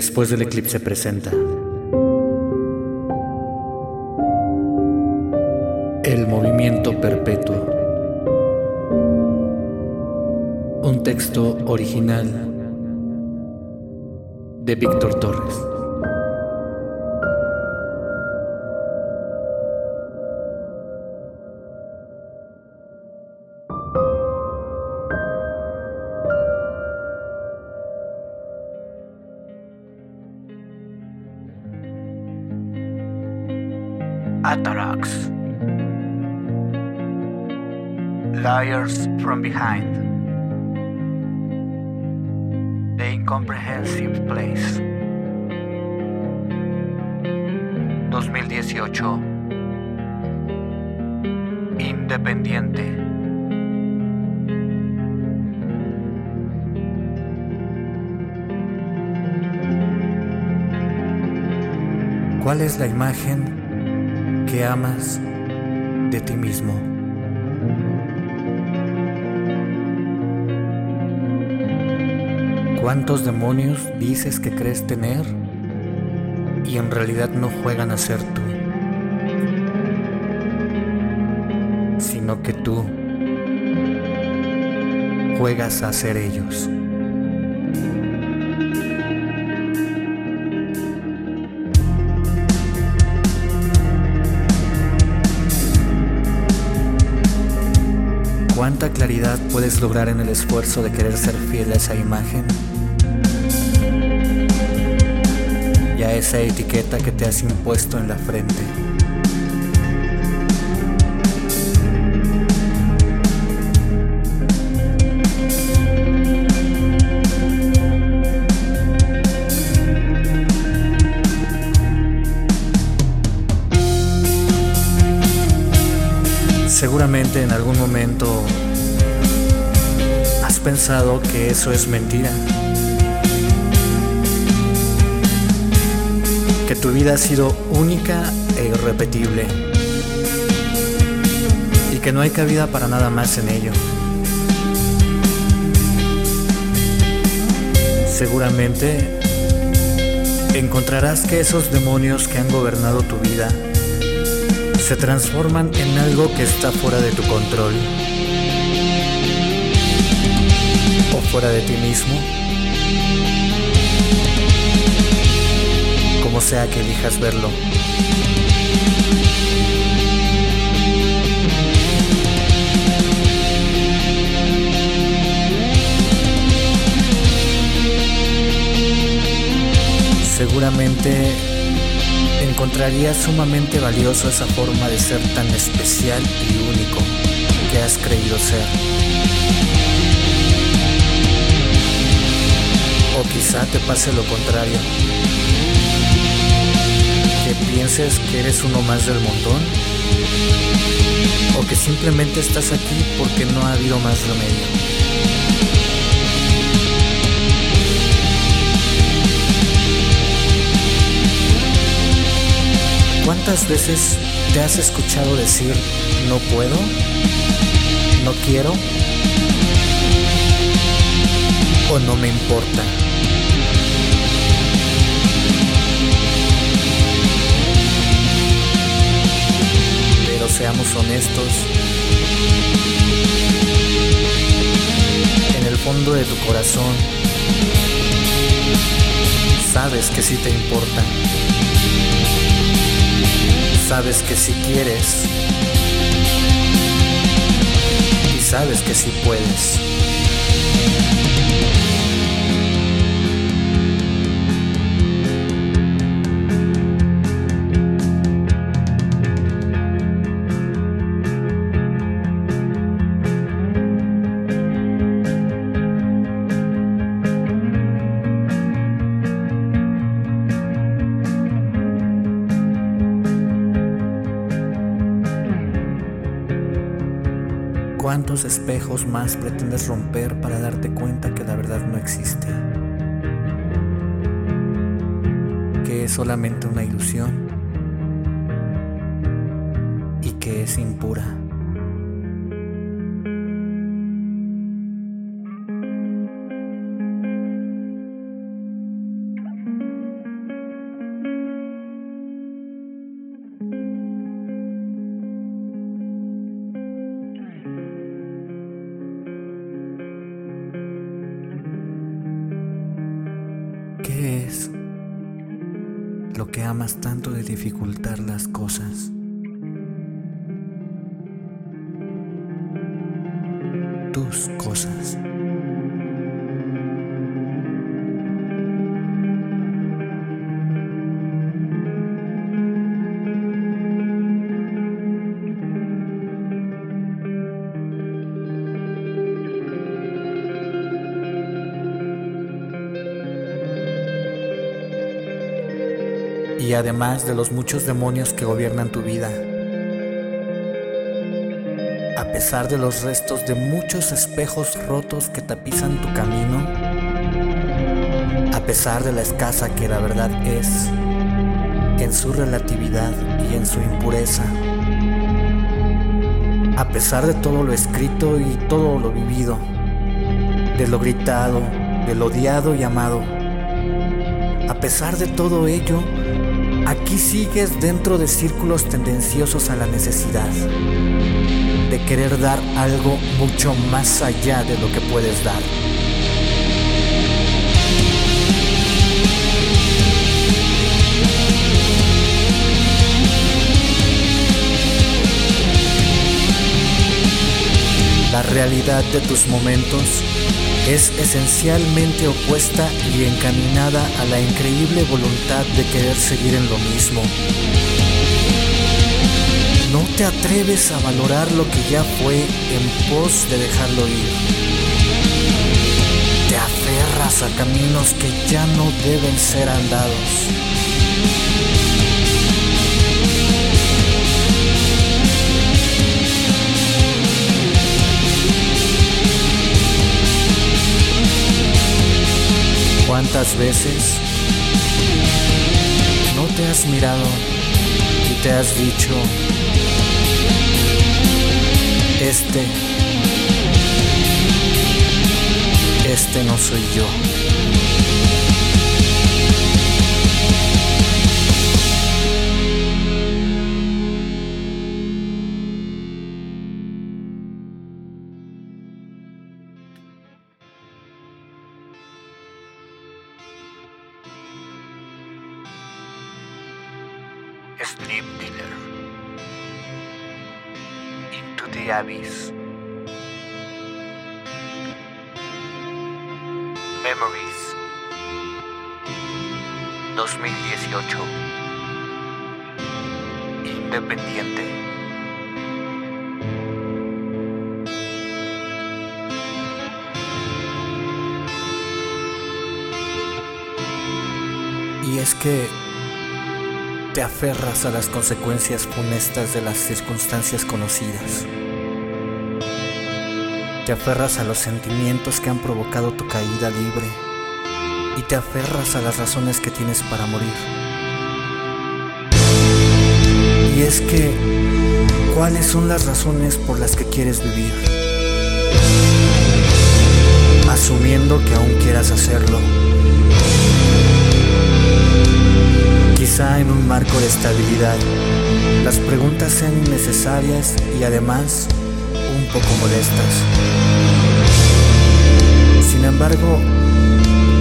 Después del eclipse presenta El movimiento perpetuo. Un texto original de Víctor Torres. Liars from Behind. The Incomprehensive Place. 2018. Independiente. ¿Cuál es la imagen que amas de ti mismo? ¿Cuántos demonios dices que crees tener y en realidad no juegan a ser tú, sino que tú juegas a ser ellos? ¿Cuánta claridad puedes lograr en el esfuerzo de querer ser fiel a esa imagen? Esa etiqueta que te has impuesto en la frente. Seguramente en algún momento has pensado que eso es mentira. Tu vida ha sido única e irrepetible. Y que no hay cabida para nada más en ello. Seguramente encontrarás que esos demonios que han gobernado tu vida se transforman en algo que está fuera de tu control o fuera de ti mismo, sea que elijas verlo. Seguramente encontrarías sumamente valioso esa forma de ser tan especial y único que has creído ser. O quizá te pase lo contrario, pienses que eres uno más del montón, o que simplemente estás aquí porque no ha habido más remedio. ¿Cuántas veces te has escuchado decir no puedo? ¿No quiero? ¿O no me importa? Seamos honestos. En el fondo de tu corazón, sabes que sí te importa sabes que si quieres y sabes que si puedes. ¿Cuántos espejos más pretendes romper para darte cuenta que la verdad no existe? Que es solamente una ilusión y que es impura. Lo que amas tanto de dificultar las cosas. Tus cosas. Además de los muchos demonios que gobiernan tu vida. A pesar de los restos de muchos espejos rotos que tapizan tu camino, a pesar de la escasa que la verdad es, en su relatividad y en su impureza, a pesar de todo lo escrito y todo lo vivido, de lo gritado, de lo odiado y amado, a pesar de todo ello, Aquí sigues dentro de círculos tendenciosos a la necesidad de querer dar algo mucho más allá de lo que puedes dar. La realidad de tus momentos es esencialmente opuesta y encaminada a la increíble voluntad de querer seguir en lo mismo. No te atreves a valorar lo que ya fue en pos de dejarlo ir. Te aferras a caminos que ya no deben ser andados. ¿Cuántas veces no te has mirado y te has dicho, este, este no soy yo? Sleep Dealer. Into the Abyss. Memories. 2018. Independiente. Y es que te aferras a las consecuencias funestas de las circunstancias conocidas. Te aferras a los sentimientos que han provocado tu caída libre y te aferras a las razones que tienes para morir. Y es que, ¿cuáles son las razones por las que quieres vivir? Asumiendo que aún quieras hacerlo. Quizá en un marco de estabilidad, las preguntas sean innecesarias y además un poco molestas. Sin embargo,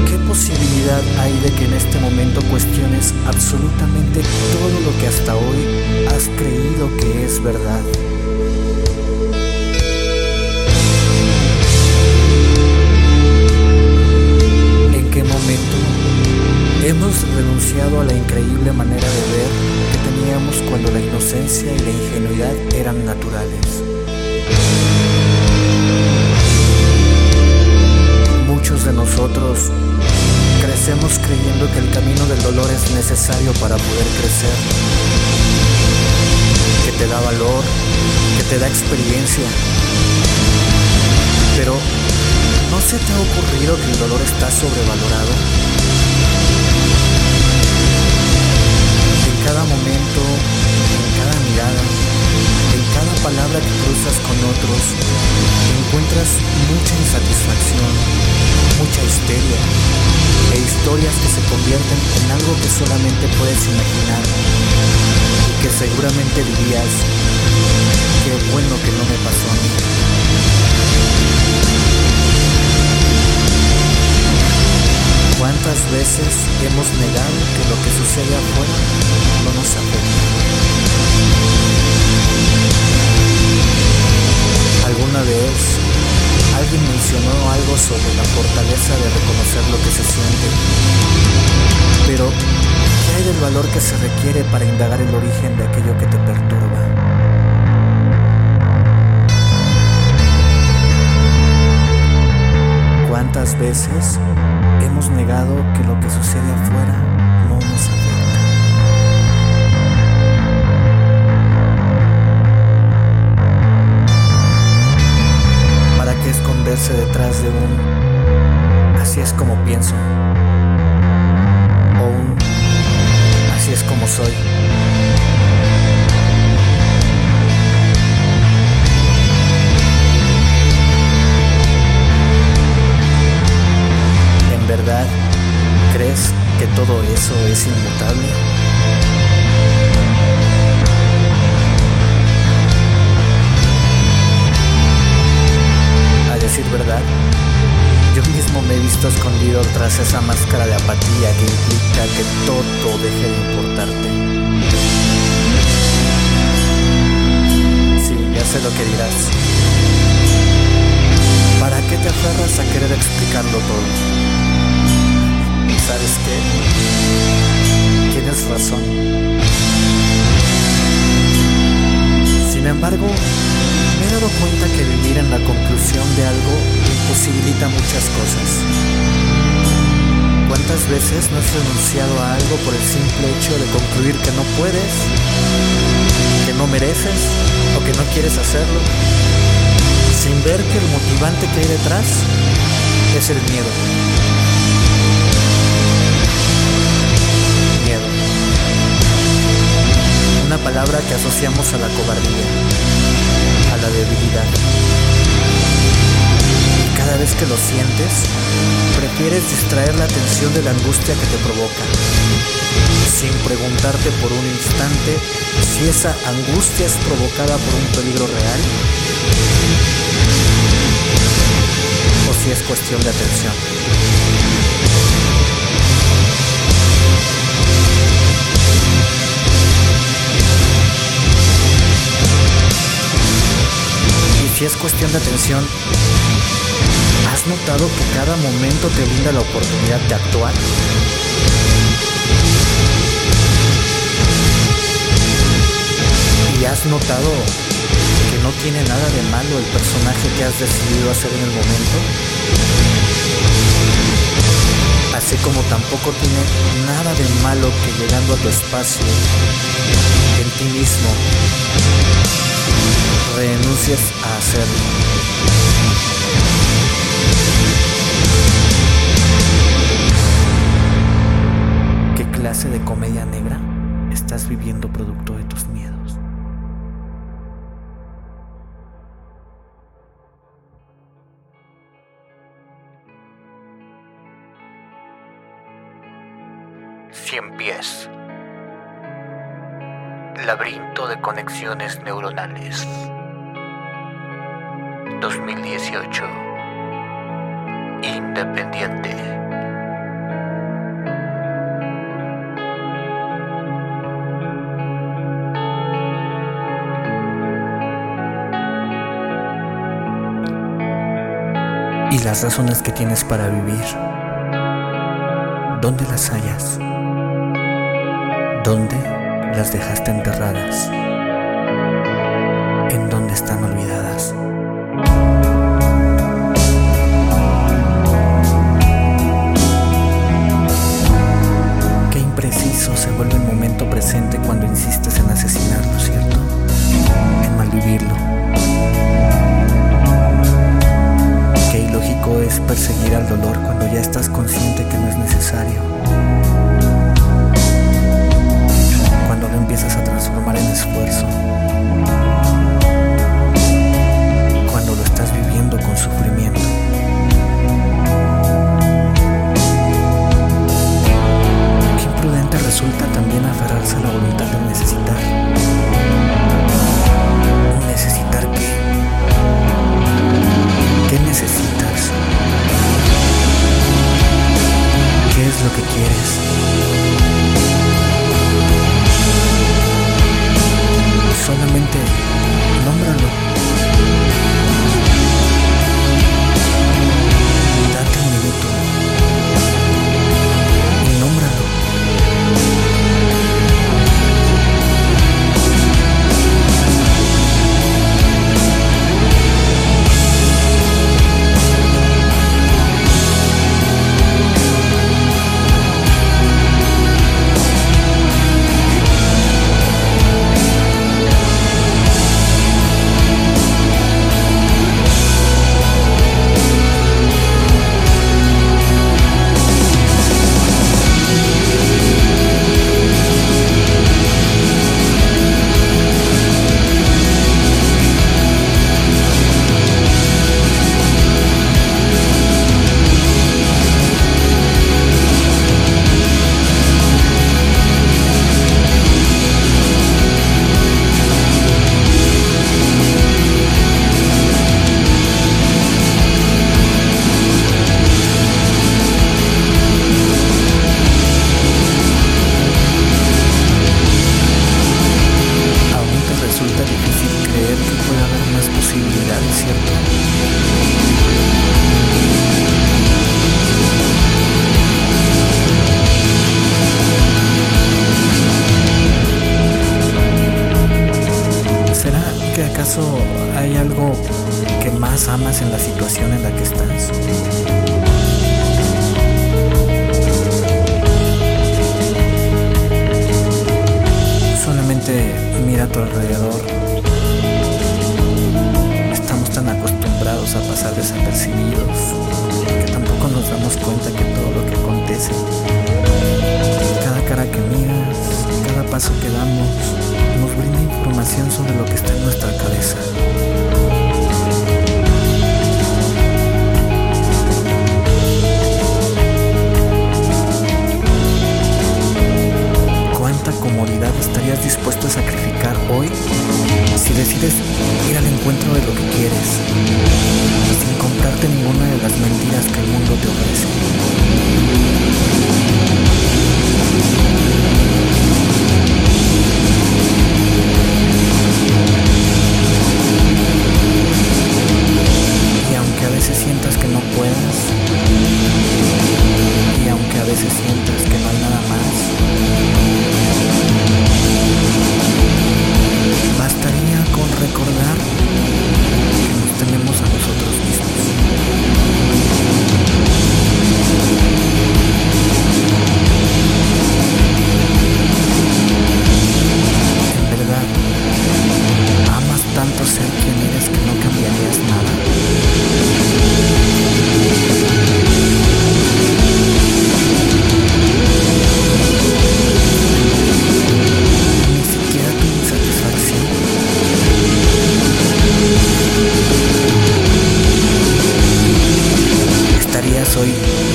¿qué posibilidad hay de que en este momento cuestiones absolutamente todo lo que hasta hoy has creído que es verdad? Hemos renunciado a la increíble manera de ver que teníamos cuando la inocencia y la ingenuidad eran naturales? Muchos de nosotros crecemos creyendo que el camino del dolor es necesario para poder crecer, que te da valor, que te da experiencia. Pero, ¿no se te ha ocurrido que el dolor está sobrevalorado? Cada momento, en cada mirada, en cada palabra que cruzas con otros, encuentras mucha insatisfacción, mucha histeria e historias que se convierten en algo que solamente puedes imaginar y que seguramente dirías, qué bueno que no me pasó a mí. ¿Cuántas veces hemos negado que lo que sucede afuera de reconocer lo que se siente? Pero, ¿qué hay del valor que se requiere para indagar el origen de aquello que te perturba? ¿Cuántas veces hemos negado que lo que sucede afuera no nos afecta? ¿Para qué esconderse detrás de un es como pienso? O un así es como soy. ¿En verdad crees que todo eso es inmutable? No has renunciado a algo por el simple hecho de concluir que no puedes, que no mereces o que no quieres hacerlo? Sin ver que el motivante que hay detrás es el miedo. Miedo. Una palabra que asociamos a la cobardía, a la debilidad. Cada vez que lo sientes, prefieres distraer la atención de la angustia que te provoca, sin preguntarte por un instante si esa angustia es provocada por un peligro real o si es cuestión de atención. Y si es cuestión de atención, ¿has notado que cada momento te brinda la oportunidad de actuar? ¿Y has notado que no tiene nada de malo el personaje que has decidido hacer en el momento? Así como tampoco tiene nada de malo que llegando a tu espacio, en ti mismo, renuncies a hacerlo. ¿Qué clase de comedia negra estás viviendo producto de tus miedos? Cien pies. Laberinto de conexiones neuronales. 2018. Independiente. y las razones que tienes para vivir. ¿Dónde las hallas? ¿Dónde las dejaste enterradas? ¿En dónde están olvidadas? Presente cuando alrededor. Estamos tan acostumbrados a pasar desapercibidos que tampoco nos damos cuenta que todo lo que acontece, cada cara que miras, cada paso que damos, nos brinda información sobre lo que está en nuestra cabeza soy.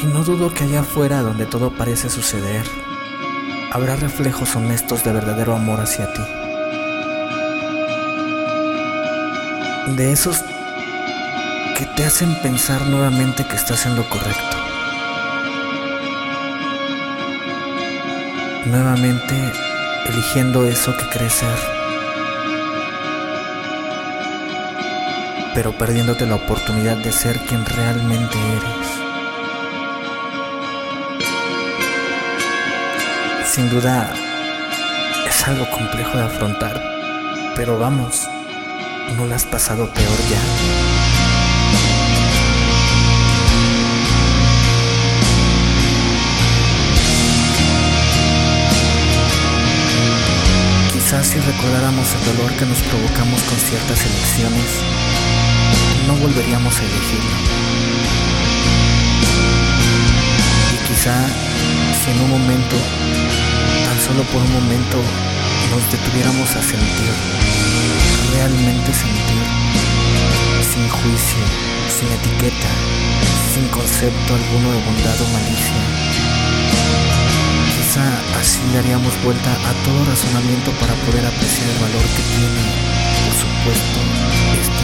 Y no dudo que allá afuera donde todo parece suceder, habrá reflejos honestos de verdadero amor hacia ti. De esos que te hacen pensar nuevamente que estás en lo correcto. Nuevamente eligiendo eso que crees ser. Pero perdiéndote la oportunidad de ser quien realmente eres. Sin duda es algo complejo de afrontar, pero vamos, ¿no la has pasado peor ya? Quizás si recordáramos el dolor que nos provocamos con ciertas elecciones, no volveríamos a elegirlo. Quizá si en un momento, tan solo por un momento, nos detuviéramos a sentir, realmente sentir, sin juicio, sin etiqueta, sin concepto alguno de bondad o malicia. Quizá así daríamos vuelta a todo razonamiento para poder apreciar el valor que tiene, por supuesto, este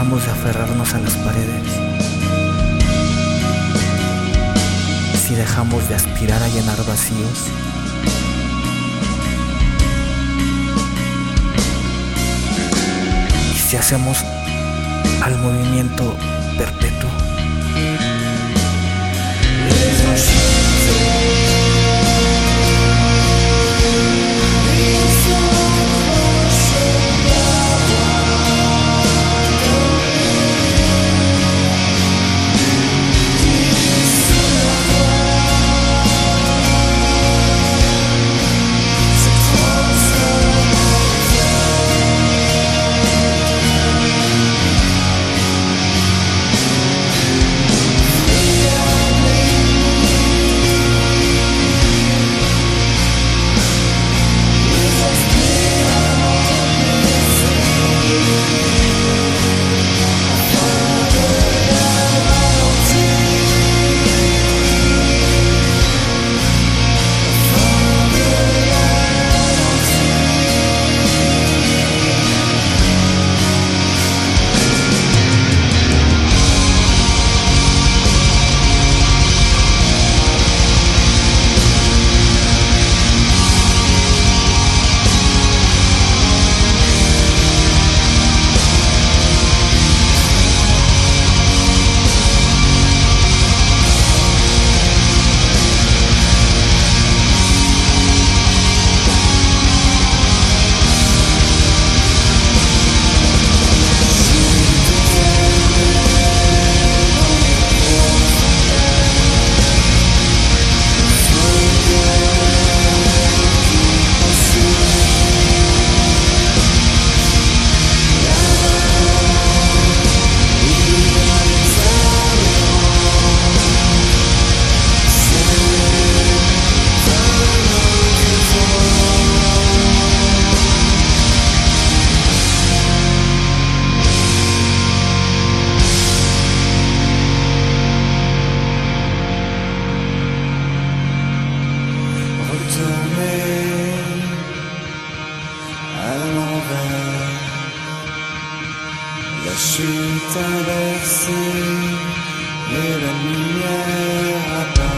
dejamos de aferrarnos a las paredes, si dejamos de aspirar a llenar vacíos, y si hacemos al movimiento perpetuo. traversé la lumière à